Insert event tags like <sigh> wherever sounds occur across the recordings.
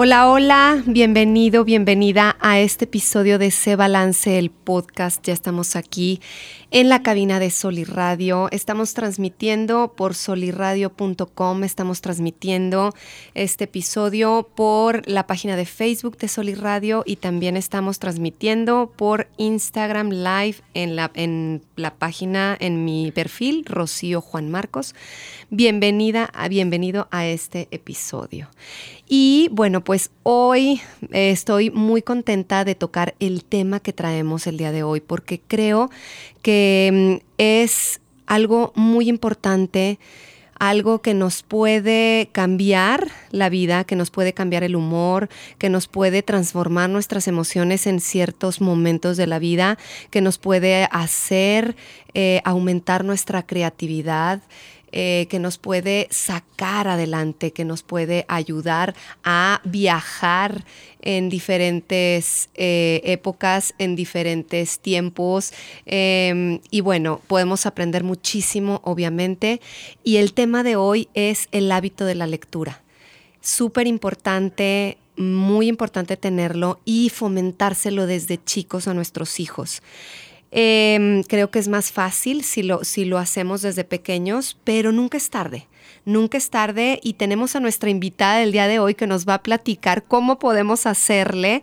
Hola, hola, bienvenido, bienvenida a este episodio de Se Balance el podcast. Ya estamos aquí en la cabina de Soliradio. Estamos transmitiendo por soliradio.com, estamos transmitiendo este episodio por la página de Facebook de Soliradio y también estamos transmitiendo por Instagram Live en la, en la página, en mi perfil, Rocío Juan Marcos. Bienvenida, bienvenido a este episodio. Y bueno, pues hoy eh, estoy muy contenta de tocar el tema que traemos el día de hoy, porque creo que mm, es algo muy importante, algo que nos puede cambiar la vida, que nos puede cambiar el humor, que nos puede transformar nuestras emociones en ciertos momentos de la vida, que nos puede hacer eh, aumentar nuestra creatividad. Eh, que nos puede sacar adelante, que nos puede ayudar a viajar en diferentes eh, épocas, en diferentes tiempos. Eh, y bueno, podemos aprender muchísimo, obviamente. Y el tema de hoy es el hábito de la lectura. Súper importante, muy importante tenerlo y fomentárselo desde chicos a nuestros hijos. Eh, creo que es más fácil si lo, si lo hacemos desde pequeños, pero nunca es tarde. Nunca es tarde y tenemos a nuestra invitada del día de hoy que nos va a platicar cómo podemos hacerle,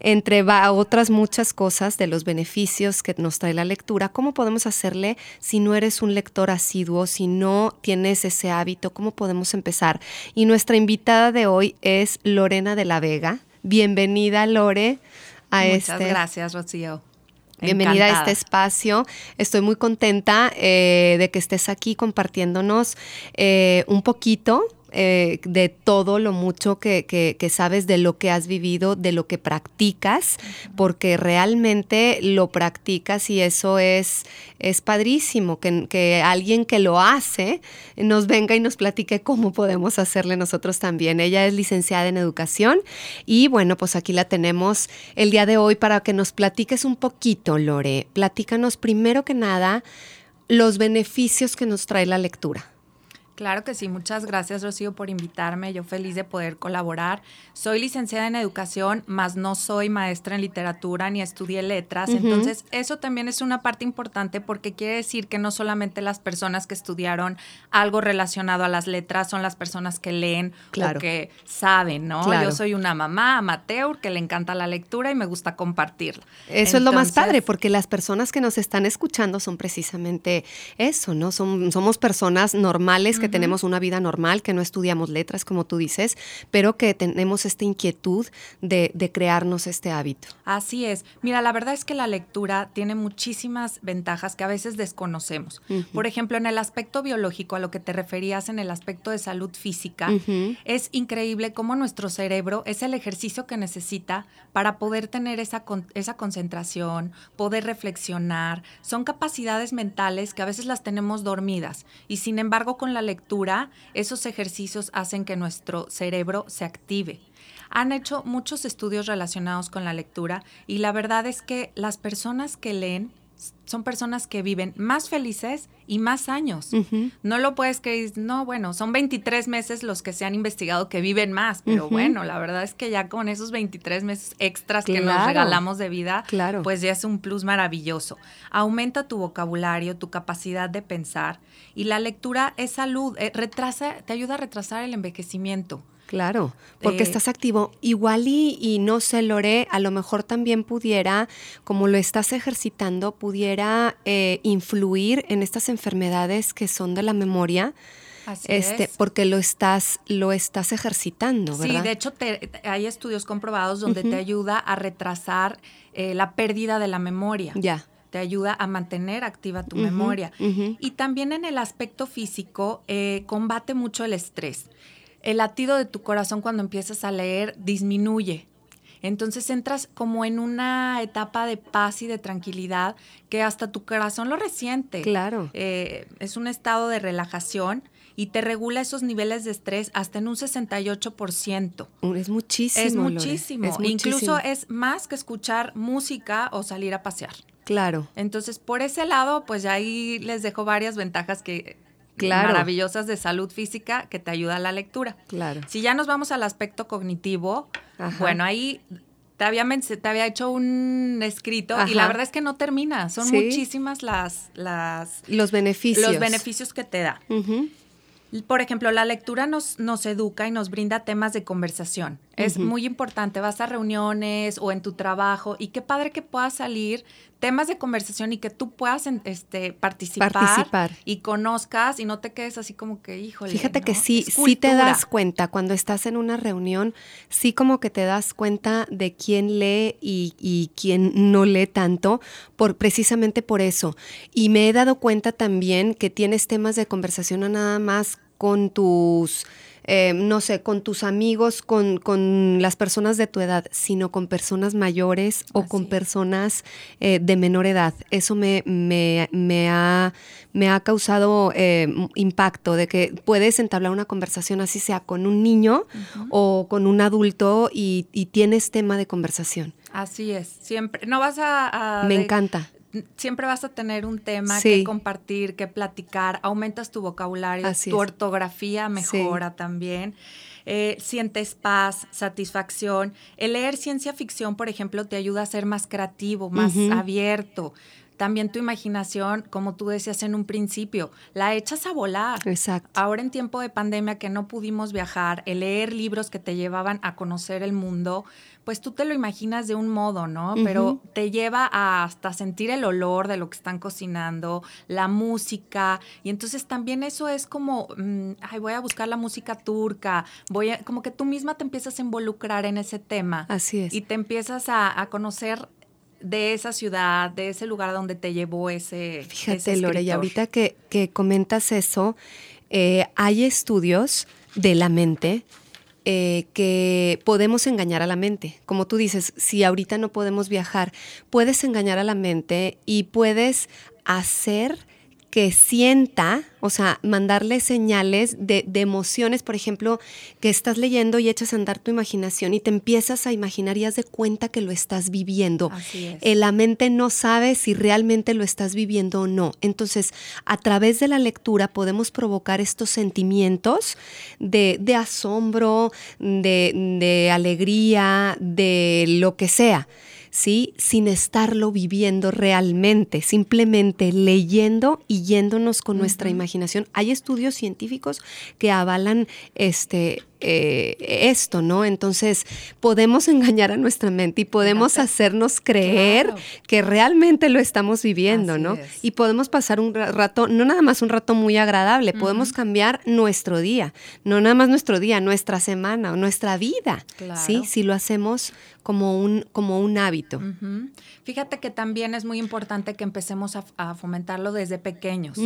entre otras muchas cosas de los beneficios que nos trae la lectura, cómo podemos hacerle si no eres un lector asiduo, si no tienes ese hábito, cómo podemos empezar. Y nuestra invitada de hoy es Lorena de la Vega. Bienvenida, Lore, a Muchas este. gracias, Rocío. Bienvenida Encantada. a este espacio. Estoy muy contenta eh, de que estés aquí compartiéndonos eh, un poquito eh, de todo lo mucho que, que, que, sabes, de lo que has vivido, de lo que practicas, porque realmente lo practicas y eso es, es padrísimo, que, que alguien que lo hace nos venga y nos platique cómo podemos hacerle nosotros también. Ella es licenciada en educación y bueno, pues aquí la tenemos el día de hoy para que nos platiques un poquito, Lore. Platícanos primero que nada los beneficios que nos trae la lectura. Claro que sí, muchas gracias Rocío por invitarme, yo feliz de poder colaborar. Soy licenciada en educación, más no soy maestra en literatura ni estudié letras, uh -huh. entonces eso también es una parte importante porque quiere decir que no solamente las personas que estudiaron algo relacionado a las letras son las personas que leen claro. o que saben, ¿no? Claro. Yo soy una mamá amateur que le encanta la lectura y me gusta compartirla. Eso entonces, es lo más padre porque las personas que nos están escuchando son precisamente eso, ¿no? Son, somos personas normales que tenemos una vida normal, que no estudiamos letras, como tú dices, pero que tenemos esta inquietud de, de, crearnos este hábito. Así es. Mira, la verdad es que la lectura tiene muchísimas ventajas que a veces desconocemos. Uh -huh. Por ejemplo, en el aspecto biológico, a lo que te referías en el aspecto de salud física, uh -huh. es increíble cómo nuestro cerebro es el ejercicio que necesita para poder tener esa, con, esa concentración, poder reflexionar. Son capacidades mentales que a veces las tenemos dormidas y sin embargo con la lectura, esos ejercicios hacen que nuestro cerebro se active. Han hecho muchos estudios relacionados con la lectura y la verdad es que las personas que leen son personas que viven más felices y más años. Uh -huh. No lo puedes creer, no, bueno, son 23 meses los que se han investigado que viven más, pero uh -huh. bueno, la verdad es que ya con esos 23 meses extras claro. que nos regalamos de vida, claro. pues ya es un plus maravilloso. Aumenta tu vocabulario, tu capacidad de pensar y la lectura es salud, eh, retrasa, te ayuda a retrasar el envejecimiento. Claro, porque eh, estás activo. Igual y, y, no sé, Lore, a lo mejor también pudiera, como lo estás ejercitando, pudiera eh, influir en estas enfermedades que son de la memoria. Así este, es. porque lo estás, lo estás ejercitando, ¿verdad? Sí, de hecho te, hay estudios comprobados donde uh -huh. te ayuda a retrasar eh, la pérdida de la memoria. Ya te ayuda a mantener activa tu Uh -huh, memoria. uh -huh. Y también en el aspecto físico, eh, combate mucho el estrés. El latido de tu corazón cuando empiezas a leer disminuye Entonces entras como en una etapa de paz y de tranquilidad que hasta tu corazón lo resiente. Claro. Eh, es un estado de relajación y te regula esos niveles de estrés hasta en un 68%. Es muchísimo. Es muchísimo. Es muchísimo. Incluso es más que escuchar música o salir a pasear. Claro. Entonces, por ese lado, pues ahí les dejo varias ventajas que maravillosas de salud física que te ayuda a la lectura. Claro. Si ya nos vamos al aspecto cognitivo, bueno, ahí te había, te había hecho un escrito y la verdad es que no termina. Son muchísimas las, las... Los beneficios. Los beneficios que te da. Por ejemplo, la lectura nos, nos educa y nos brinda temas de conversación. Es muy importante. Vas a reuniones o en tu trabajo y qué padre que puedas salir temas de conversación y que tú puedas este, participar, y conozcas y no te quedes así como que, híjole. Fíjate que sí, sí te das cuenta cuando estás en una reunión, sí como que te das cuenta de quién lee y, y quién no lee tanto, por, precisamente por eso. Y me he dado cuenta también que tienes temas de conversación no nada más con tus eh, no sé, con tus amigos, con, con, las personas de tu edad, sino con personas mayores o con personas eh, de menor edad. Eso me, me, me, ha, me ha causado eh, impacto de que puedes entablar una conversación así sea con un niño o con un adulto y, y, tienes tema de conversación. Así es, siempre. No vas a... me encanta siempre vas a tener un tema que compartir, que platicar, aumentas tu vocabulario, tu ortografía mejora también. Eh, sientes paz, satisfacción. El leer ciencia ficción, por ejemplo, te ayuda a ser más creativo, más abierto. También tu imaginación, como tú decías en un principio, la echas a volar. Exacto. Ahora en tiempo de pandemia que no pudimos viajar, el leer libros que te llevaban a conocer el mundo, pues tú te lo imaginas de un modo, ¿no? Pero te lleva a hasta sentir el olor de lo que están cocinando, la música, y entonces también eso es como, mm, ay, voy a buscar la música turca, voy a, como que tú misma te empiezas a involucrar en ese tema. Así es. Y te empiezas a, conocer de esa ciudad, de ese lugar donde te llevó ese. Fíjate, Lore, y ahorita que, que comentas eso, eh, hay estudios de la mente eh, que podemos engañar a la mente. Como tú dices, si ahorita no podemos viajar, puedes engañar a la mente y puedes hacer que sienta, o sea, mandarle señales de, emociones, por ejemplo, que estás leyendo y echas a andar tu imaginación y te empiezas a imaginar y haz de cuenta que lo estás viviendo. Así es. Eh, la mente no sabe si realmente lo estás viviendo o no. Entonces, a través de la lectura podemos provocar estos sentimientos de, asombro, de alegría, de lo que sea. ¿Sí? Sin estarlo viviendo realmente, simplemente leyendo y yéndonos con nuestra imaginación. Hay estudios científicos que avalan este, eh, esto, ¿no? Entonces podemos <laughs> engañar a nuestra mente y podemos hacernos creer que realmente lo estamos viviendo, ¿no? Y podemos pasar un rato, no nada más un rato muy agradable, podemos cambiar nuestro día, no nada más nuestro día, nuestra semana o nuestra vida, ¿sí? Si lo hacemos como un, como un hábito. Fíjate que también es muy importante que empecemos a, fomentarlo desde pequeños,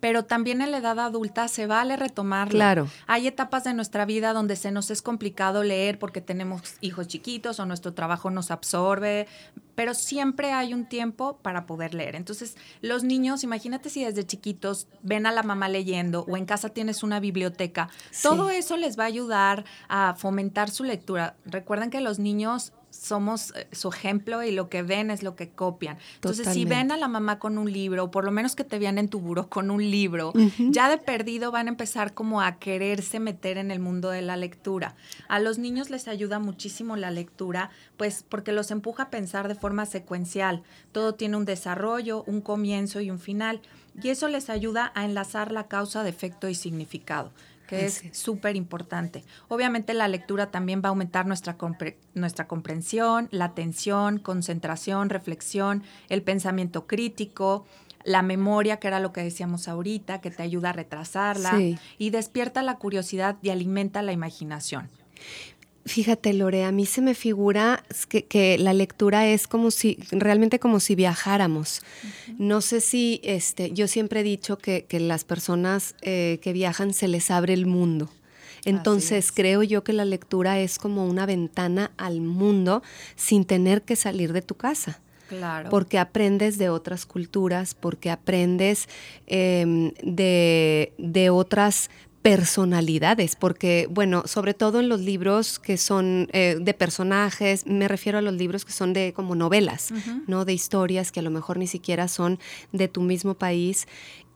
pero también en la edad adulta se vale retomarlo. Claro. Hay etapas de nuestra vida donde se nos es complicado leer porque tenemos hijos chiquitos o nuestro trabajo nos absorbe, pero siempre hay un tiempo para poder leer. Entonces, los niños, imagínate si desde chiquitos ven a la mamá leyendo o en casa tienes una biblioteca, todo eso les va a ayudar a fomentar su lectura. Recuerden que los niños somos eh, su ejemplo y lo que ven es lo que copian. Entonces, si ven a la mamá con un libro, o por lo menos que te vean en tu buro con un libro, ya de perdido van a empezar como a quererse meter en el mundo de la lectura. A los niños les ayuda muchísimo la lectura, pues porque los empuja a pensar de forma secuencial. Todo tiene un desarrollo, un comienzo y un final. Y eso les ayuda a enlazar la causa, defecto y significado que es súper importante. Obviamente la lectura también va a aumentar nuestra, nuestra comprensión, la atención, concentración, reflexión, el pensamiento crítico, la memoria, que era lo que decíamos ahorita, que te ayuda a retrasarla, y despierta la curiosidad y alimenta la imaginación. Fíjate, Lore, a mí se me figura que, la lectura es como si, realmente como si viajáramos. No sé si, este, yo siempre he dicho que, las personas eh, que viajan se les abre el mundo. Entonces creo yo que la lectura es como una ventana al mundo sin tener que salir de tu casa. Claro. Porque aprendes de otras culturas, porque aprendes em, de, de otras personalidades, porque, bueno, sobre todo en los libros que son eh, de personajes, me refiero a los libros que son de como novelas, ¿no? De historias que a lo mejor ni siquiera son de tu mismo país.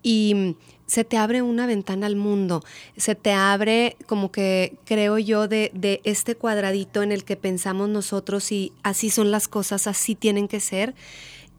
Y se te abre una ventana al mundo, se te abre como que creo yo de, de este cuadradito en el que pensamos nosotros y así son las cosas, así tienen que ser,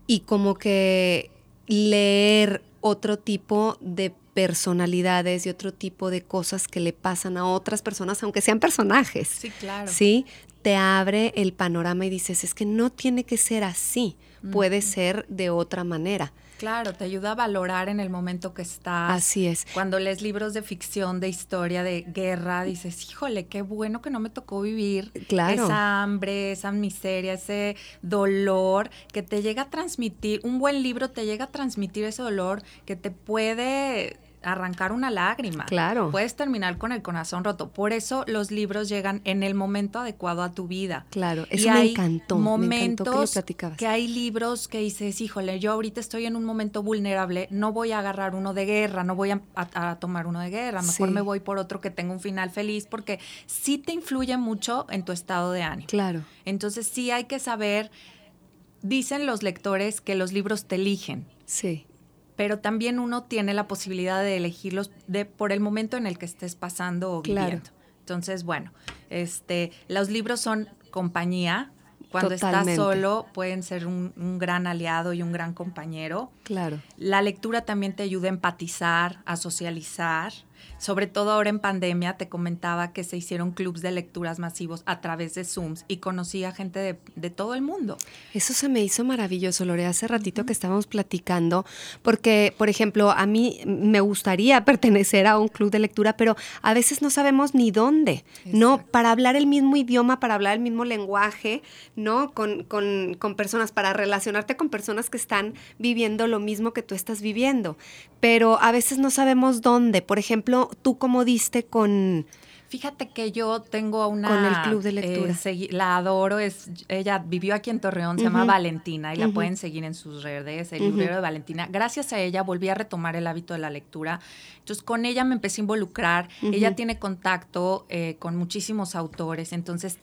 y como que leer otro tipo de personalidades y otro tipo de cosas que le pasan a otras personas, aunque sean personajes. Sí, claro. Sí, te abre el panorama y dices, es que no tiene que ser así, puede ser de otra manera. Claro, te ayuda a valorar en el momento que estás. Así es. Cuando lees libros de ficción, de historia, de guerra, dices, híjole, qué bueno que no me tocó vivir claro. esa hambre, esa miseria, ese dolor que te llega a transmitir. Un buen libro te llega a transmitir ese dolor que te puede arrancar una lágrima. Claro. Puedes terminar con el corazón roto. Por eso los libros llegan en el momento adecuado a tu vida. Claro, eso y me hay encantó. Momentos me encantó que, lo platicabas. que hay libros que dices, híjole, yo ahorita estoy en un momento vulnerable, no voy a agarrar uno de guerra, no voy a, a, a tomar uno de guerra, mejor Sí. me voy por otro que tenga un final feliz, porque sí te influye mucho en tu estado de ánimo. Claro. Entonces sí hay que saber, dicen los lectores que los libros te eligen Sí. Pero también uno tiene la posibilidad de elegirlos de, por el momento en el que estés pasando o Claro. viviendo. Entonces, bueno, este, los libros son compañía. Cuando Totalmente. estás solo, pueden ser un, un gran aliado y un gran compañero. Claro. La lectura también te ayuda a empatizar, a socializar. Sobre todo ahora en pandemia, te comentaba que se hicieron clubs de lecturas masivos a través de Zooms y conocí a gente de, de todo el mundo. Eso se me hizo maravilloso, Lore, hace ratito que estábamos platicando, porque, por ejemplo, a mí me gustaría <laughs> pertenecer a un club de lectura, pero a veces no sabemos ni dónde, ¿no? Para hablar el mismo idioma, para hablar el mismo lenguaje, ¿no? Con, con, con personas, para relacionarte con personas que están viviendo lo mismo que tú estás viviendo, pero a veces no sabemos dónde. Por ejemplo, tú cómo diste con... Fíjate que yo tengo a una... Con el club de lectura. eh, la adoro, es, ella vivió aquí en Torreón, se llama Ujú. Valentina y la Ujú. pueden seguir en sus redes, el Ujú. librero de Valentina. Gracias a ella volví a retomar el hábito de la lectura. Entonces con ella me empecé a involucrar. Ella tiene contacto eh, con muchísimos autores, entonces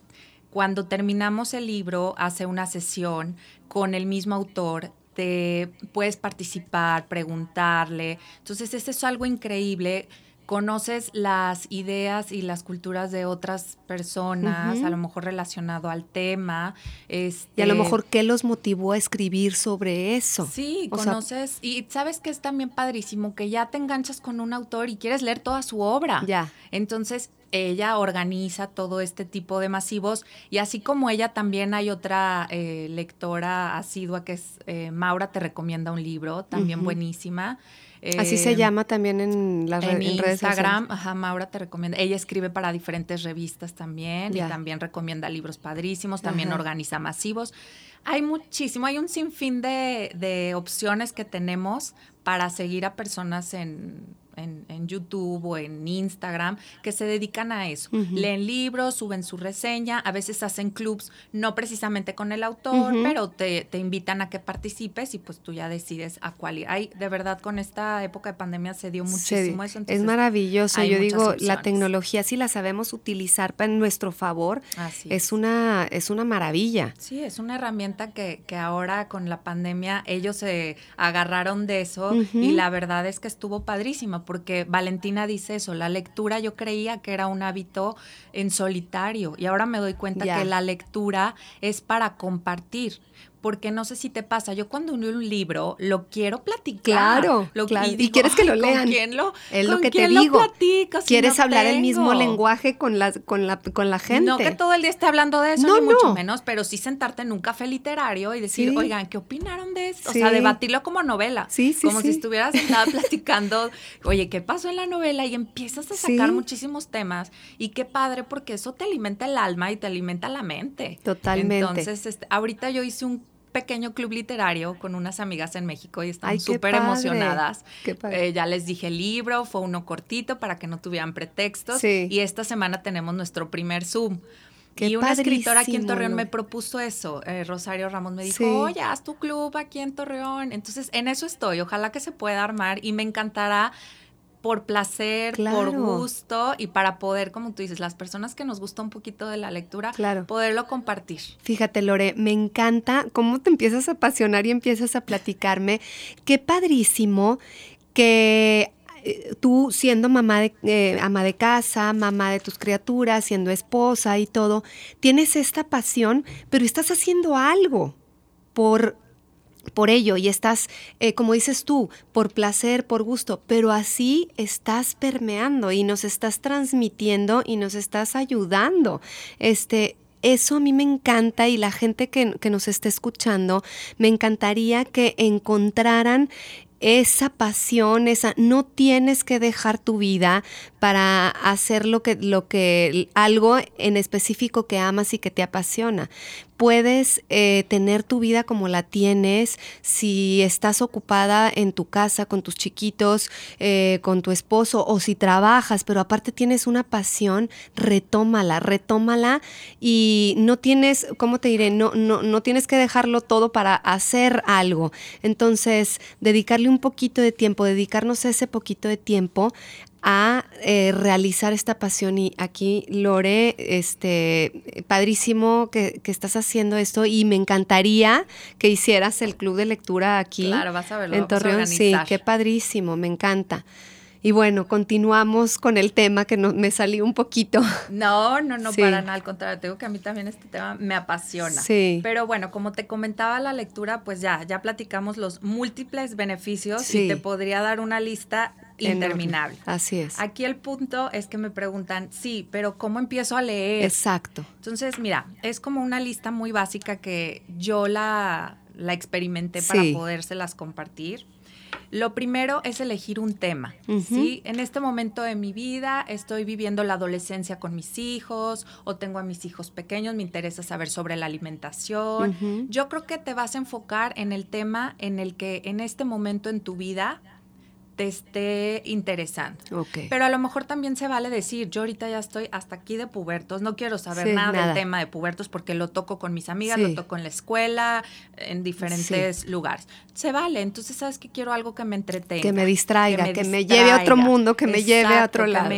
cuando terminamos el libro hace una sesión con el mismo autor. Te puedes participar, preguntarle. Entonces, eso es algo increíble conoces las ideas y las culturas de otras personas, a lo mejor relacionado al tema. Este, Y a lo mejor qué los motivó a escribir sobre eso. Sí, O sea, conoces. y sabes que es también padrísimo que ya te enganchas con un autor y quieres leer toda su obra. Ya. Entonces, ella organiza todo este tipo de masivos y así como ella también hay otra eh, lectora asidua que es eh, Maura te recomienda un libro, también buenísima. Así se Eh, llama también en las re- en, en redes Instagram, sociales. ajá, Maura te recomienda. Ella escribe para diferentes revistas también y también recomienda libros padrísimos, también Ajá. organiza masivos. Hay muchísimo, hay un sinfín de, de opciones que tenemos para seguir a personas en, en- en YouTube o en Instagram que se dedican a eso. Leen libros, suben su reseña, a veces hacen clubs, no precisamente con el autor, pero te, te invitan a que participes y pues tú ya decides a cuál ir. Ay, de verdad, con esta época de pandemia se dio Se- muchísimo eso. es maravilloso. Yo digo, la tecnología, si la sabemos utilizar para en nuestro favor, Así es una, es una maravilla. Sí, es una herramienta que, que ahora con la pandemia ellos se agarraron de eso y la verdad es que estuvo padrísima porque Valentina dice eso, la lectura yo creía que era un hábito en solitario y ahora me doy cuenta que la lectura es para compartir. Porque no sé si te pasa, yo cuando leo un libro lo quiero platicar. Claro, Lo- claro. Y digo, quieres que lo "Ay, lean". ¿Con quién lo, Es lo con que te quién lo digo. platico si Quieres no hablar el mismo tengo?" lenguaje con la, con la, con la gente. No que todo el día esté hablando de eso, No, ni mucho no. menos, pero sí sentarte en un café literario y decir, Sí. oigan, ¿qué opinaron de esto? Sí. O sea, debatirlo como novela. Sí, sí, Como sí. si estuvieras <laughs> sentada platicando, oye, ¿qué pasó en la novela? Y empiezas a sacar muchísimos temas. Y qué padre, porque eso te alimenta el alma y te alimenta la mente. Totalmente. Entonces, este, ahorita yo hice un pequeño club literario con unas amigas en México y están súper emocionadas. Eh, ya les dije el libro, fue uno cortito para que no tuvieran pretextos. Y esta semana tenemos nuestro primer Zoom. y una escritora aquí en Torreón me propuso eso. Eh, Rosario Ramos me dijo, oye, haz tu club aquí en Torreón. Entonces, en eso estoy. Ojalá que se pueda armar y me encantará por placer, por gusto y para poder, como tú dices, las personas que nos gusta un poquito de la lectura, poderlo compartir. Fíjate, Lore, me encanta cómo te empiezas a apasionar y empiezas a platicarme. Qué padrísimo que eh, tú siendo mamá de, eh, ama de casa, mamá de tus criaturas, siendo esposa y todo, tienes esta pasión, pero estás haciendo algo por por ello y estás, eh, como dices tú, por placer, por gusto, pero así estás permeando y nos estás transmitiendo y nos estás ayudando. Este, eso a mí me encanta y la gente que, que nos esté escuchando, me encantaría que encontraran esa pasión, esa no tienes que dejar tu vida para hacer lo que lo que algo en específico que amas y que te apasiona puedes eh, tener tu vida como la tienes si estás ocupada en tu casa con tus chiquitos, eh, con tu esposo o si trabajas, pero aparte tienes una pasión, retómala, retómala y no tienes, ¿cómo te diré? No, no, no tienes que dejarlo todo para hacer algo. Entonces, dedicarle un poquito de tiempo, dedicarnos ese poquito de tiempo a eh, realizar esta pasión. Y aquí, Lore, este, padrísimo que, estás haciendo esto y me encantaría que hicieras el club de lectura aquí claro, vas a verlo, en Torreón. Sí, qué padrísimo, me encanta. Y bueno, continuamos con el tema que no, me salió un poquito. No, no, no, para nada, al contrario, tengo que a mí también este tema me apasiona. Sí. Pero bueno, como te comentaba la lectura, pues ya, ya platicamos los múltiples beneficios y te podría dar una lista interminable. Así es. Aquí el punto es que me preguntan, sí, pero ¿cómo empiezo a leer? Exacto. Entonces, mira, es como una lista muy básica que yo la, la experimenté para podérselas compartir. Lo primero es elegir un tema, ¿sí? En este momento de mi vida estoy viviendo la adolescencia con mis hijos o tengo a mis hijos pequeños, me interesa saber sobre la alimentación. Yo creo que te vas a enfocar en el tema en el que en este momento en tu vida te esté interesando. Pero a lo mejor también se vale decir, yo ahorita ya estoy hasta aquí de pubertos, no quiero saber nada, del tema de pubertos porque lo toco con mis amigas, lo toco en la escuela, en diferentes lugares. Se vale, entonces sabes que quiero algo que me entretenga. Que me distraiga, que me, lleve a otro mundo, que me lleve a otro lado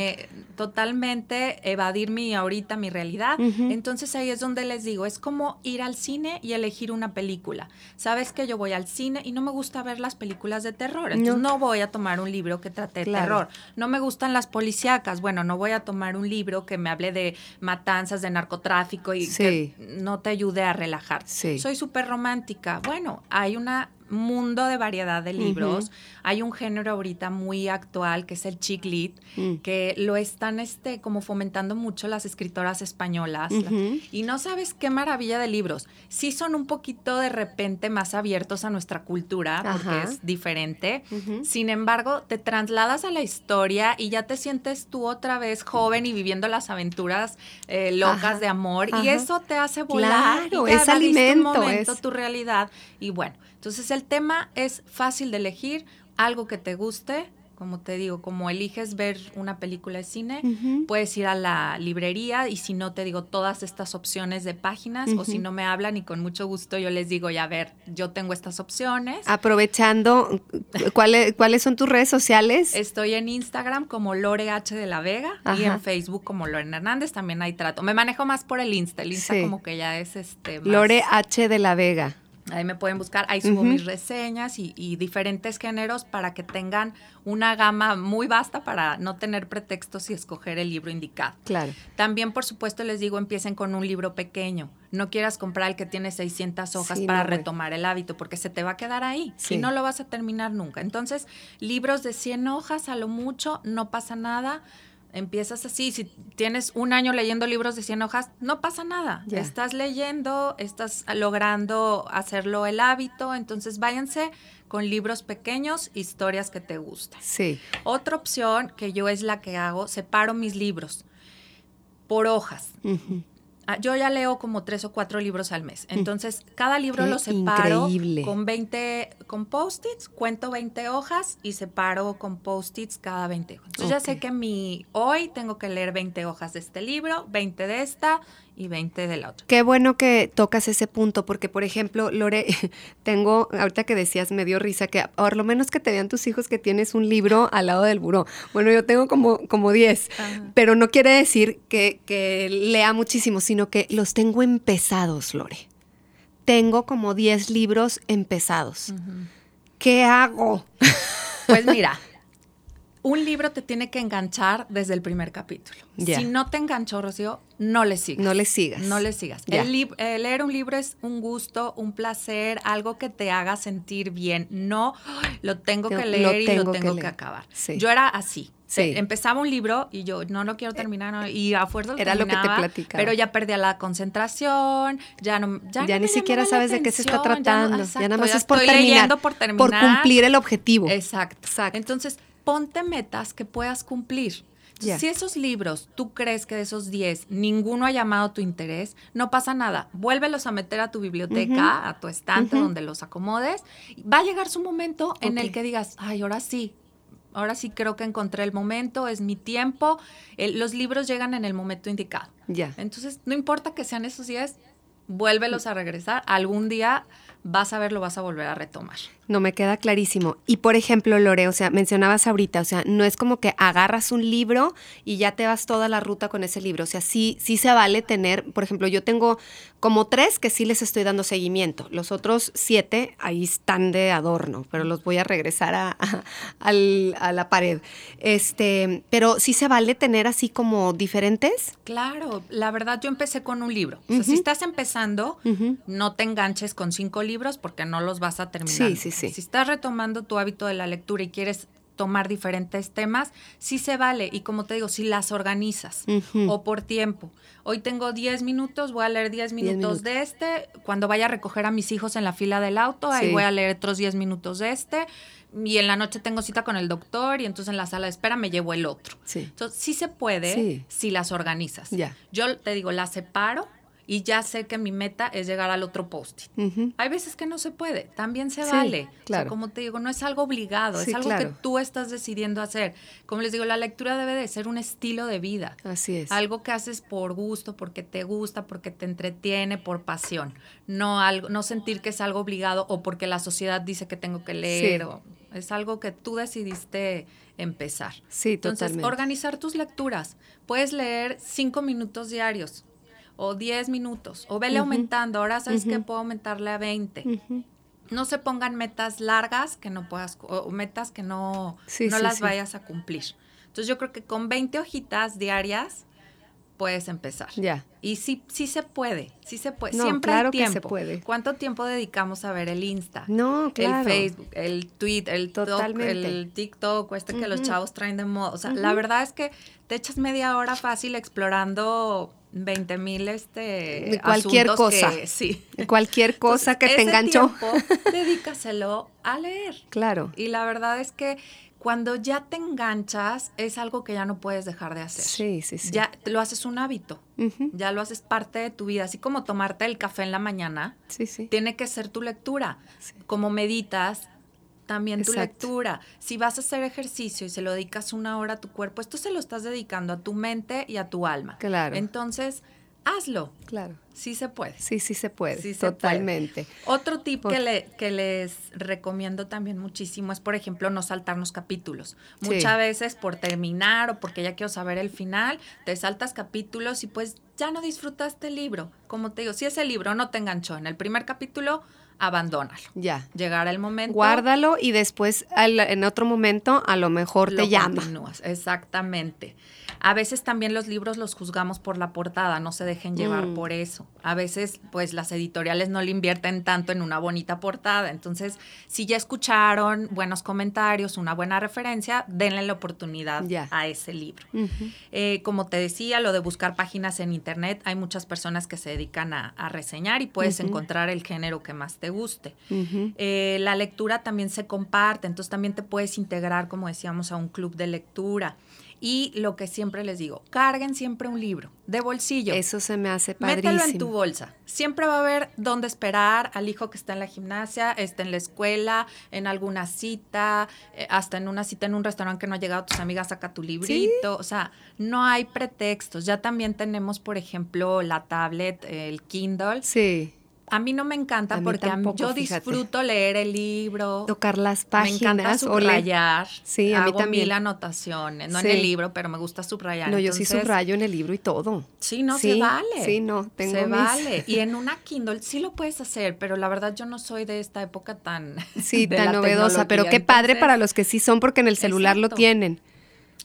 totalmente evadir mi ahorita, mi realidad. Entonces ahí es donde les digo, es como ir al cine y elegir una película. Sabes que yo voy al cine y no me gusta ver las películas de terror, entonces no, voy a tomar un libro que trate de terror. No me gustan las policíacas, bueno, no voy a tomar un libro que me hable de matanzas, de narcotráfico y que no te ayude a relajar. Soy súper romántica. Bueno, hay una mundo de variedad de libros. Hay un género ahorita muy actual que es el chick lit, mm. que lo están este, como fomentando mucho las escritoras españolas. Y no sabes qué maravilla de libros. Sí son un poquito de repente más abiertos a nuestra cultura, porque es diferente. Sin embargo, te trasladas a la historia y ya te sientes tú otra vez joven y viviendo las aventuras eh, locas de amor. Y eso te hace volar. Claro, es alimento. Un momento, tu realidad. Y bueno, entonces el tema es fácil de elegir, algo que te guste, como te digo, como eliges ver una película de cine, puedes ir a la librería y si no te digo todas estas opciones de páginas o si no me hablan y con mucho gusto yo les digo, ya ver, yo tengo estas opciones. Aprovechando, ¿cuáles, ¿cuáles son tus redes sociales? Estoy en Instagram como Lore H de la Vega y en Facebook como Lorena Hernández, también hay trato. Me manejo más por el Insta, el Insta como que ya es este... Lore H de la Vega. Ahí me pueden buscar, ahí subo mis reseñas y, diferentes géneros para que tengan una gama muy vasta para no tener pretextos y escoger el libro indicado. Claro. También, por supuesto, les digo, empiecen con un libro pequeño. No quieras comprar el que tiene 600 hojas para retomar el hábito, porque se te va a quedar ahí y no lo vas a terminar nunca. Entonces, libros de 100 hojas a lo mucho, no pasa nada empiezas así, si tienes un año leyendo libros de 100 hojas, no pasa nada. Estás leyendo, estás logrando hacerlo el hábito, entonces váyanse con libros pequeños, historias que te gustan. Sí. Otra opción que yo es la que hago, separo mis libros por hojas. Yo ya leo como tres o cuatro libros al mes. Mm. Entonces, cada libro lo separo con 20, con post-its, cuento 20 hojas y separo con post-its cada 20 Entonces, ya sé que mi, hoy tengo que leer 20 hojas de este libro, 20 de esta y 20 de la otra. Qué bueno que tocas ese punto, porque por ejemplo, Lore, <laughs> tengo, ahorita que decías, me dio risa, que por lo menos que te vean tus hijos que tienes un libro al lado del buró. Bueno, yo tengo como, como 10, pero no quiere decir que, que lea muchísimo, sino que los tengo empezados, Lore. Tengo como 10 libros empezados. ¿Qué hago? Pues mira, <laughs> un libro te tiene que enganchar desde el primer capítulo. Si no te enganchó, Rocío, no le sigas. No le sigas. No le sigas. El eh, leer un libro es un gusto, un placer, algo que te haga sentir bien. No, lo tengo que leer y lo tengo que, acabar. Yo era así. Empezaba un libro y yo no lo quiero eh, terminar y a fuerza lo Era lo que te platicaba. Pero ya perdía la concentración, ya no ya, ni siquiera sabes de qué se está tratando. Ya, nada más es por terminar, por terminar. Por cumplir el objetivo. Exacto. Exacto. Entonces, ponte metas que puedas cumplir. Si esos libros, tú crees que de esos 10 ninguno ha llamado tu interés, no pasa nada. Vuélvelos a meter a tu biblioteca, a tu estante donde los acomodes. Va a llegar su momento en el que digas, ay, ahora sí, ahora sí creo que encontré el momento, es mi tiempo. los libros llegan en el momento indicado. Ya. Entonces, no importa que sean esos 10, vuélvelos a regresar. Algún día vas a ver, lo vas a volver a retomar. No me queda clarísimo. Y por ejemplo, Lore, o sea, mencionabas ahorita, o sea, no es como que agarras un libro y ya te vas toda la ruta con ese libro. O sea, sí, sí se vale tener, por ejemplo, yo tengo como tres que sí les estoy dando seguimiento. Los otros siete ahí están de adorno, pero los voy a regresar a, la pared. Este, pero sí se vale tener así como diferentes. Claro, la verdad yo empecé con un libro. O sea, si estás empezando, no te enganches con cinco libros porque no los vas a terminar. Sí, sí, si estás retomando tu hábito de la lectura y quieres tomar diferentes temas, sí se vale. Y como te digo, si las organizas o por tiempo. Hoy tengo 10 minutos, voy a leer 10 minutos, de este. Cuando vaya a recoger a mis hijos en la fila del auto, ahí voy a leer otros 10 minutos de este. Y en la noche tengo cita con el doctor y entonces en la sala de espera me llevo el otro. Entonces, sí se puede si las organizas. Yo te digo, las separo y ya sé que mi meta es llegar al otro post. Hay veces que no se puede, también se vale. Claro. como te digo, no es algo obligado, es algo que tú estás decidiendo hacer. Como les digo, la lectura debe de ser un estilo de vida. Así es. Algo que haces por gusto, porque te gusta, porque te entretiene, por pasión. No algo no sentir que es algo obligado o porque la sociedad dice que tengo que leer o es algo que tú decidiste empezar. Sí, Entonces, organizar tus lecturas. Puedes leer cinco minutos diarios o 10 minutos, o vele aumentando, ahora sabes que puedo aumentarle a 20. No se pongan metas largas que no puedas, o metas que no, no las vayas a cumplir. Entonces yo creo que con 20 hojitas diarias puedes empezar. Ya. Y sí, sí se puede, sí se puede. Siempre hay tiempo. se puede. ¿Cuánto tiempo dedicamos a ver el Insta? No, claro. El Facebook, el Twitter, el, Totalmente. el TikTok, este que los chavos traen de moda. O sea, la verdad es que te echas media hora fácil explorando 20 mil este cualquier cosa. sí. Cualquier cosa que te enganchó dedícaselo a leer. Claro. Y la verdad es que cuando ya te enganchas es algo que ya no puedes dejar de hacer. Sí sí sí. Ya lo haces un hábito. Ya lo haces parte de tu vida. Así como tomarte el café en la mañana sí sí. tiene que ser tu lectura. Como meditas también tu lectura. Si vas a hacer ejercicio y se lo dedicas una hora a tu cuerpo, esto se lo estás dedicando a tu mente y a tu alma. Claro. Entonces, hazlo. Claro. Sí se puede. Sí, sí se puede. totalmente. Otro tip que, le, que les recomiendo también muchísimo es, por ejemplo, no saltarnos capítulos. Muchas veces por terminar o porque ya quiero saber el final, te saltas capítulos y pues ya no disfrutaste el libro. Como te digo, si ese libro no te enganchó en el primer capítulo, abandónalo. Ya. Llegará el momento. Guárdalo y después en otro momento a lo mejor te llama. Exactamente. A veces también los libros los juzgamos por la portada, no se dejen llevar mm. por eso. A veces, pues las editoriales no le invierten tanto en una bonita portada. Entonces, si ya escucharon buenos comentarios, una buena referencia, denle la oportunidad a ese libro. Eh, como te decía, lo de buscar páginas en internet, hay muchas personas que se dedican a, reseñar y puedes encontrar el género que más te guste. Eh, la lectura también se comparte, entonces también te puedes integrar, como decíamos, a un club de lectura. Y lo que siempre les digo, carguen siempre un libro de bolsillo. Eso se me hace padrísimo. Mételo en tu bolsa. Siempre va a haber dónde esperar al hijo que está en la gimnasia, está en la escuela, en alguna cita, eh, hasta en una cita en un restaurante que no ha llegado tus amigas, saca tu librito. O sea, no hay pretextos. Ya también tenemos, por ejemplo, la tablet, el Kindle. Sí a mí no me encanta porque yo disfruto leer el libro. Tocar las páginas. Me encanta subrayar. Sí, a mí también. mil anotaciones, no en el libro, pero me gusta subrayar. No, yo sí subrayo en el libro y todo. Sí, no, se vale. Sí, no, tengo Se vale. <laughs> Y en una Kindle sí lo puedes hacer, pero la verdad yo no soy de esta época tan... Sí, <laughs> tan novedosa, pero qué padre para los que sí son porque en el celular lo tienen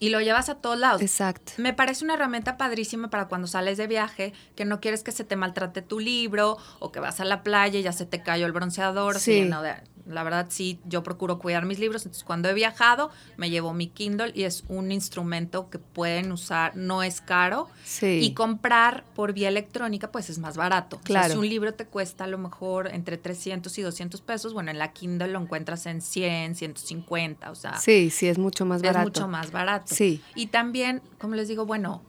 y lo llevas a todos lados. Exacto. Me parece una herramienta padrísima para cuando sales de viaje, que no quieres que se te maltrate tu libro o que vas a la playa y ya se te cayó el bronceador. Sí. de, la verdad sí, yo procuro cuidar mis libros. Entonces, cuando he viajado, me llevo mi Kindle y es un instrumento que pueden usar, no es caro. Sí. Y comprar por vía electrónica, pues es más barato. Claro. si un libro te cuesta a lo mejor entre 300 y 200 pesos, bueno, en la Kindle lo encuentras en 100, 150, o sea. Sí, sí, es mucho más barato. Es mucho más barato. Sí. Y también, como les digo, bueno,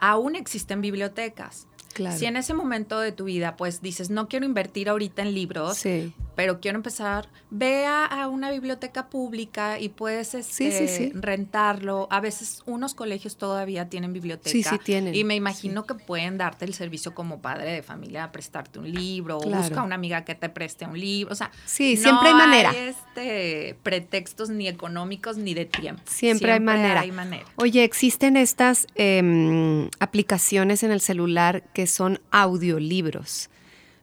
aún existen bibliotecas. Claro. Si en ese momento de tu vida, pues dices, no quiero invertir ahorita en libros, sí pero quiero empezar, ve a, una biblioteca pública y puedes este, rentarlo. A veces unos colegios todavía tienen biblioteca. Sí, sí tienen. Y me imagino que pueden darte el servicio como padre de familia, prestarte un libro, o busca una amiga que te preste un libro. O sea, sí, siempre hay manera. Hay este, pretextos ni económicos ni de tiempo. Siempre, hay, manera. hay manera. Oye, existen estas em, aplicaciones en el celular que son audiolibros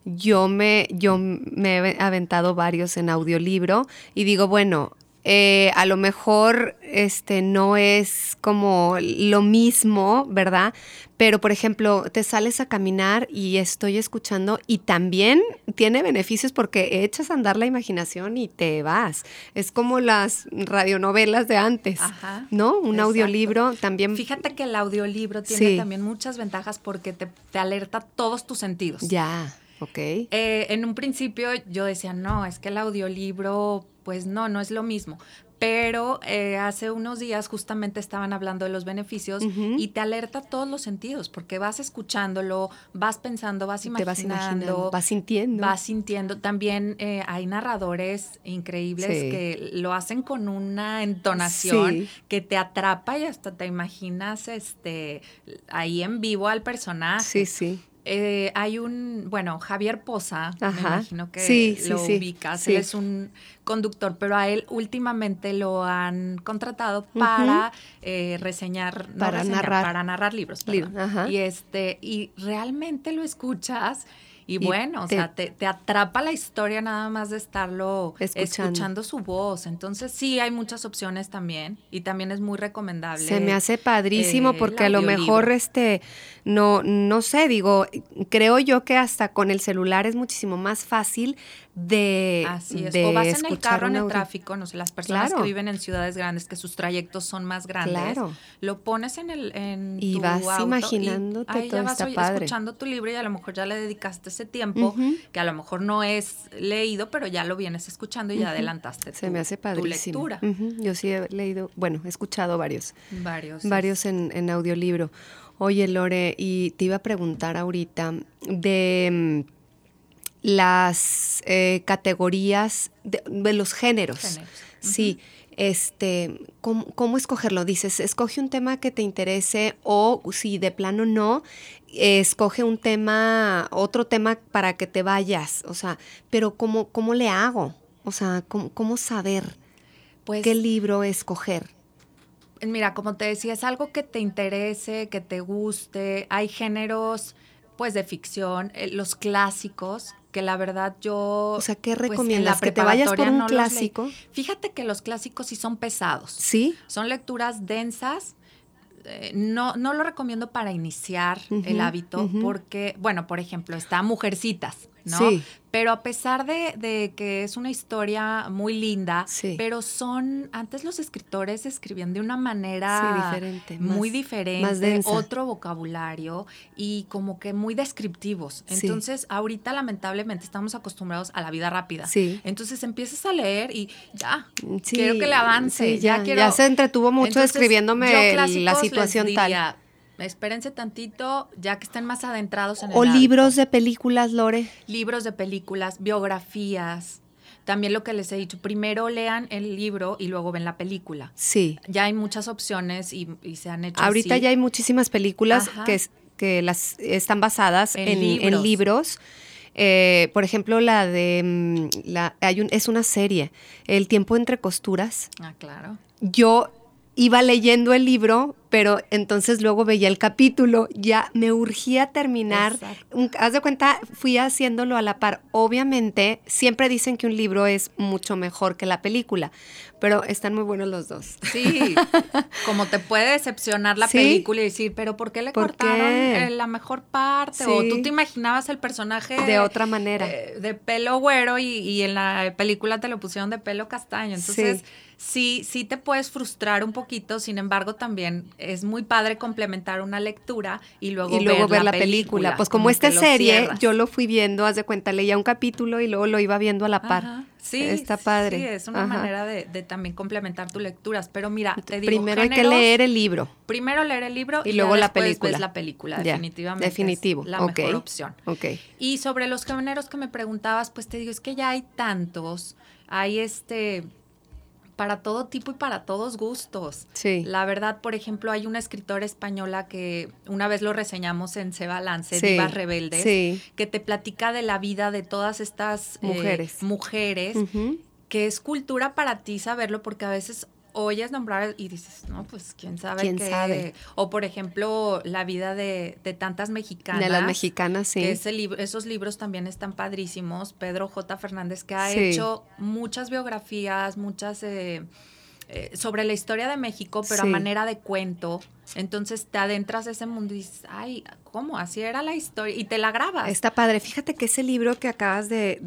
yo me, yo me he aventado varios en audiolibro y digo, bueno, eh, a lo mejor este no es como lo mismo, ¿verdad? Pero, por ejemplo, te sales a caminar y estoy escuchando y también tiene beneficios porque echas a andar la imaginación y te vas. Es como las radionovelas de antes, ¿no? Un audiolibro también. Fíjate que el audiolibro tiene también muchas ventajas porque te, te alerta todos tus sentidos. Ya. Ok. Eh, en un principio yo decía, no, es que el audiolibro, pues no, no es lo mismo. Pero eh, hace unos días justamente estaban hablando de los beneficios y te alerta todos los sentidos, porque vas escuchándolo, vas pensando, vas imaginando, vas, imaginando vas sintiendo. Vas sintiendo. También eh, hay narradores increíbles que lo hacen con una entonación que te atrapa y hasta te imaginas este ahí en vivo al personaje. Sí, sí. Eh, hay un, bueno, Javier Poza, me imagino que lo ubicas, él es un conductor, pero a él últimamente lo han contratado para eh, reseñar, para, narrar. para narrar libros. y este, y realmente lo escuchas y, bueno, o sea, te, atrapa la historia nada más de estarlo escuchando. su voz. Entonces sí, hay muchas opciones también y también es muy recomendable. Se me hace padrísimo eh, porque a lo mejor este no no sé, digo, creo yo que hasta con el celular es muchísimo más fácil de Así es. o vas en el carro en el tráfico, no sé, las personas que viven en ciudades grandes que sus trayectos son más grandes. Claro. Lo pones en el en y vas imaginándote y ahí ya vas escuchando tu libro y a lo mejor ya le dedicaste ese tiempo que a lo mejor no es leído, pero ya lo vienes escuchando y ya adelantaste Se me hace padrísimo. lectura. Yo sí he leído, bueno, he escuchado varios. Varios. Varios en, en audiolibro. Oye, Lore, y te iba a preguntar ahorita de mm, las eh, categorías de, los géneros. Sí. Este, ¿cómo, escogerlo? Dices, escoge un tema que te interese o si de plano no, escoge un tema, otro tema para que te vayas. O sea, pero ¿cómo, cómo le hago? O sea, ¿cómo, saber pues, qué libro escoger? Mira, como te decía, es algo que te interese, que te guste. Hay géneros, pues, de ficción, eh, los clásicos, que la verdad yo... O sea, ¿qué pues, recomiendas? ¿Que te vayas por un clásico? Fíjate que los clásicos sí son pesados. ¿Sí? Son lecturas densas. Eh, no, no lo recomiendo para iniciar el hábito porque, bueno, por ejemplo, está Mujercitas. ¿No? Sí. Pero a pesar de, que es una historia muy linda, pero son, antes los escritores escribían de una manera diferente, muy diferente, otro vocabulario y como que muy descriptivos. Entonces, ahorita lamentablemente estamos acostumbrados a la vida rápida. Entonces empiezas a leer y ya, quiero que le avance. ya, quiero... ya se entretuvo mucho escribiéndome la situación tal espérense tantito, ya que estén más adentrados en el O libros de películas, Lore. Libros de películas, biografías. También lo que les he dicho, primero lean el libro y luego ven la película. Sí. Ya hay muchas opciones y, se han hecho Ahorita ya hay muchísimas películas que, que las están basadas en, libros. Eh, por ejemplo, la de mm, la hay un, es una serie, El tiempo entre costuras. Ah, claro. Yo iba leyendo el libro, pero entonces luego veía el capítulo, ya me urgía terminar. haz de cuenta, fui haciéndolo a la par. Obviamente, siempre dicen que un libro es mucho mejor que la película, pero están muy buenos los dos. Sí, como te puede decepcionar la película y decir, pero ¿por qué le cortaron eh, la mejor parte? O tú te imaginabas el personaje de otra manera. Eh, de pelo güero y, en la película te lo pusieron de pelo castaño. Entonces sí, sí te puedes frustrar un poquito, sin embargo también es muy padre complementar una lectura y luego, y luego ver, la, película. Pues como, esta serie, yo lo fui viendo, haz de cuenta, leía un capítulo y luego lo iba viendo a la par. Sí, está padre. Sí, es una manera de, también complementar tus lecturas. Pero mira, te digo, primero hay que leer el libro. Primero leer el libro y, luego la película. Ves la película, definitivamente. Definitivo. la mejor opción. Ok. Y sobre los géneros que me preguntabas, pues te digo, es que ya hay tantos. Hay este para todo tipo y para todos gustos. Sí. La verdad, por ejemplo, hay una escritora española que una vez lo reseñamos en Se Balance, Divas Rebeldes, que te platica de la vida de todas estas eh, mujeres, mujeres que es cultura para ti saberlo porque a veces oyes nombrar y dices, no, pues quién sabe. ¿Quién sabe? O por ejemplo, la vida de, tantas mexicanas. De las mexicanas, sí. esos libros también están padrísimos. Pedro J. Fernández, que ha hecho muchas biografías, muchas eh, eh, sobre la historia de México, pero a manera de cuento. Entonces te adentras a ese mundo y dices, ay, ¿cómo? Así era la historia. Y te la grabas. Está padre. Fíjate que ese libro que acabas de,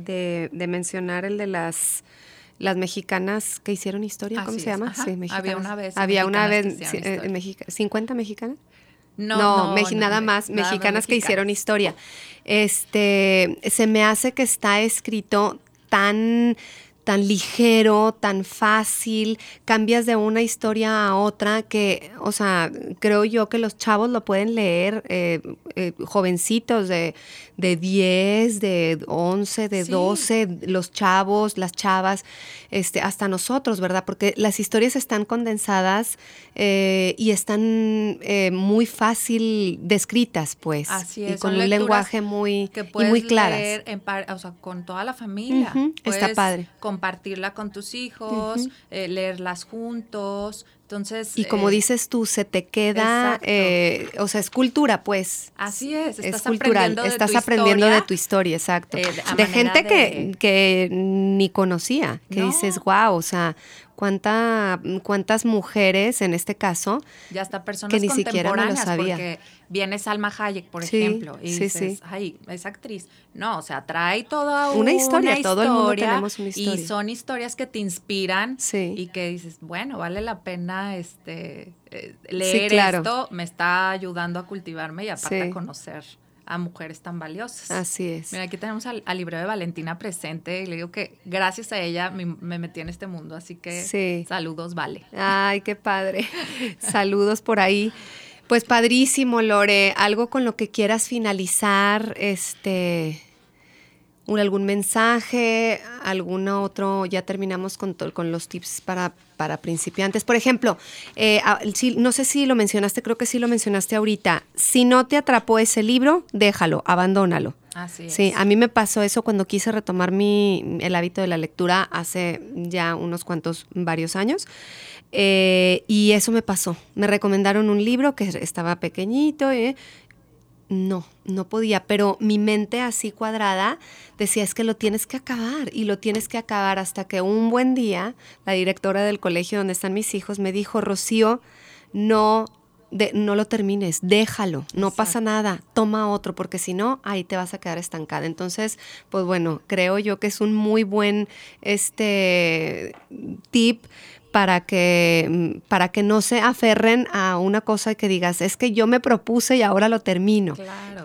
de mencionar, el de las las mexicanas que hicieron historia, ¿cómo se llama? Sí, Había una vez. Había una vez, en México, ¿50 mexicanas? No, no, nada más, mexicanas que hicieron historia. Este, se me hace que está escrito tan tan ligero, tan fácil, cambias de una historia a otra que, o sea, creo yo que los chavos lo pueden leer, eh, eh, jovencitos de, de 10, de 11, de 12, los chavos, las chavas, este, hasta nosotros, ¿verdad? Porque las historias están condensadas eh, y están muy fácil descritas, pues. Así es. Y con un lenguaje muy, y muy claras. Leer o sea, con toda la familia. está padre compartirla con tus hijos, eh, leerlas juntos. Entonces. Y como eh, dices tú, se te queda, eh, o sea, es cultura, pues. Así es, estás es cultural, estás aprendiendo de tu historia, exacto. de gente Que, que ni conocía, que dices, wow, o sea, cuánta, cuántas mujeres en este caso ya está personas que ni siquiera lo sabía. porque viene Salma Hayek por ejemplo y dices ay es actriz no o sea trae toda una, historia, todo el mundo tenemos una historia. y son historias que te inspiran y que dices bueno vale la pena este eh, leer esto me está ayudando a cultivarme y aparte a conocer a mujeres tan valiosas. Así es. Mira, aquí tenemos al, libro de Valentina presente y le digo que gracias a ella me, metí en este mundo, así que saludos, Vale. Ay, qué padre. <laughs> saludos por ahí. Pues padrísimo, Lore. Algo con lo que quieras finalizar, este, un, algún mensaje, algún otro, ya terminamos con, con los tips para, para principiantes. Por ejemplo, eh, no sé si lo mencionaste, creo que sí lo mencionaste ahorita. Si no te atrapó ese libro, déjalo, abandónalo. Así Sí, a mí me pasó eso cuando quise retomar mi, el hábito de la lectura hace ya unos cuantos, varios años. Eh, y eso me pasó. Me recomendaron un libro que estaba pequeñito, eh, no, no podía, pero mi mente así cuadrada decía es que lo tienes que acabar y lo tienes que acabar hasta que un buen día la directora del colegio donde están mis hijos me dijo, Rocío, no de, no lo termines, déjalo, no pasa nada, toma otro, porque si no, ahí te vas a quedar estancada. Entonces, pues bueno, creo yo que es un muy buen este tip para que, para que no se aferren a una cosa y que digas, es que yo me propuse y ahora lo termino.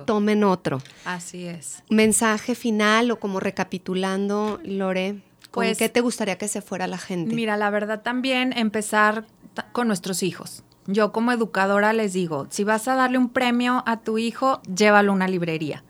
Tomen otro. Así es. Mensaje final o como recapitulando, Lore, ¿con pues qué te gustaría que se fuera la gente? Mira, la verdad también empezar con nuestros hijos. Yo como educadora les digo, si vas a darle un premio a tu hijo, llévalo a una librería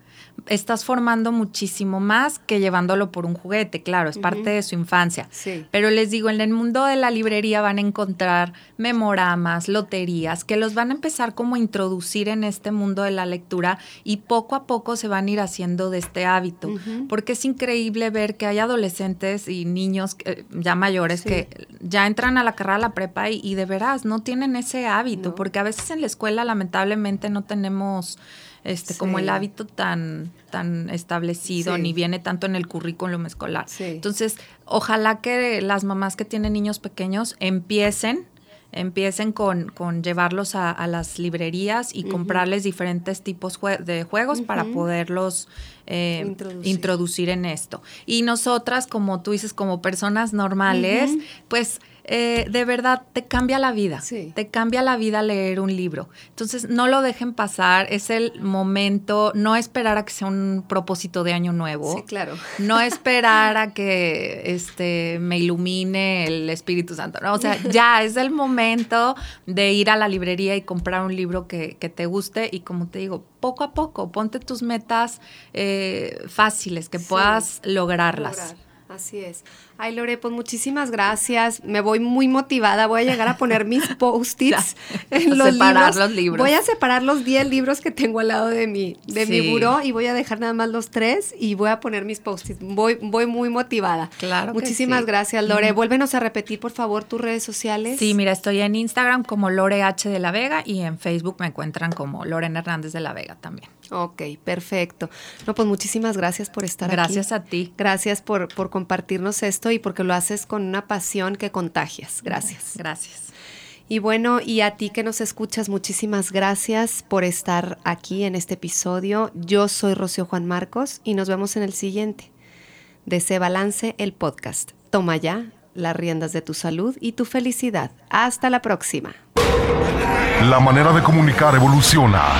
estás formando muchísimo más que llevándolo por un juguete, claro, es parte de su infancia. Sí. Pero les digo, en el mundo de la librería van a encontrar memoramas, loterías, que los van a empezar como a introducir en este mundo de la lectura y poco a poco se van a ir haciendo de este hábito, porque es increíble ver que hay adolescentes y niños eh, ya mayores que ya entran a la carrera de la prepa y, y de veras no tienen ese hábito, porque a veces en la escuela lamentablemente no tenemos este, como el hábito tan, tan establecido, ni viene tanto en el currículum escolar. Entonces, ojalá que las mamás que tienen niños pequeños empiecen empiecen con, con llevarlos a, las librerías y comprarles diferentes tipos de juegos para poderlos eh, introducir. en esto. Y nosotras, como tú dices, como personas normales, pues eh, de verdad te cambia la vida. Te cambia la vida leer un libro. Entonces, no lo dejen pasar. Es el momento, no esperar a que sea un propósito de año nuevo. Sí, claro. No <laughs> esperar a que este, me ilumine el Espíritu Santo. O sea, ya es el momento de ir a la librería y comprar un libro que, te guste. Y como te digo, poco a poco, ponte tus metas eh, fáciles, que puedas lograrlas. Así es. Ay, Lore, pues muchísimas gracias. Me voy muy motivada. Voy a llegar a poner mis <laughs> post-its en los separar libros. los libros. Voy a separar los 10 libros que tengo al lado de mi, de mi buró y voy a dejar nada más los 3 y voy a poner mis post-its. Voy, voy muy motivada. Claro. Muchísimas gracias, Lore. Vuélvenos a repetir, por favor, tus redes sociales. Sí, mira, estoy en Instagram como Lore H de la Vega y en Facebook me encuentran como Lorena Hernández de la Vega también. Ok, perfecto. No, pues muchísimas gracias por estar gracias aquí. Gracias a ti. Gracias por, por compartirnos esto y porque lo haces con una pasión que contagias. Gracias. Gracias. Y bueno, y a ti que nos escuchas, muchísimas gracias por estar aquí en este episodio. Yo soy Rocío Juan Marcos y nos vemos en el siguiente. De Se Balance, el podcast. Toma ya las riendas de tu salud y tu felicidad. Hasta la próxima. La manera de comunicar evoluciona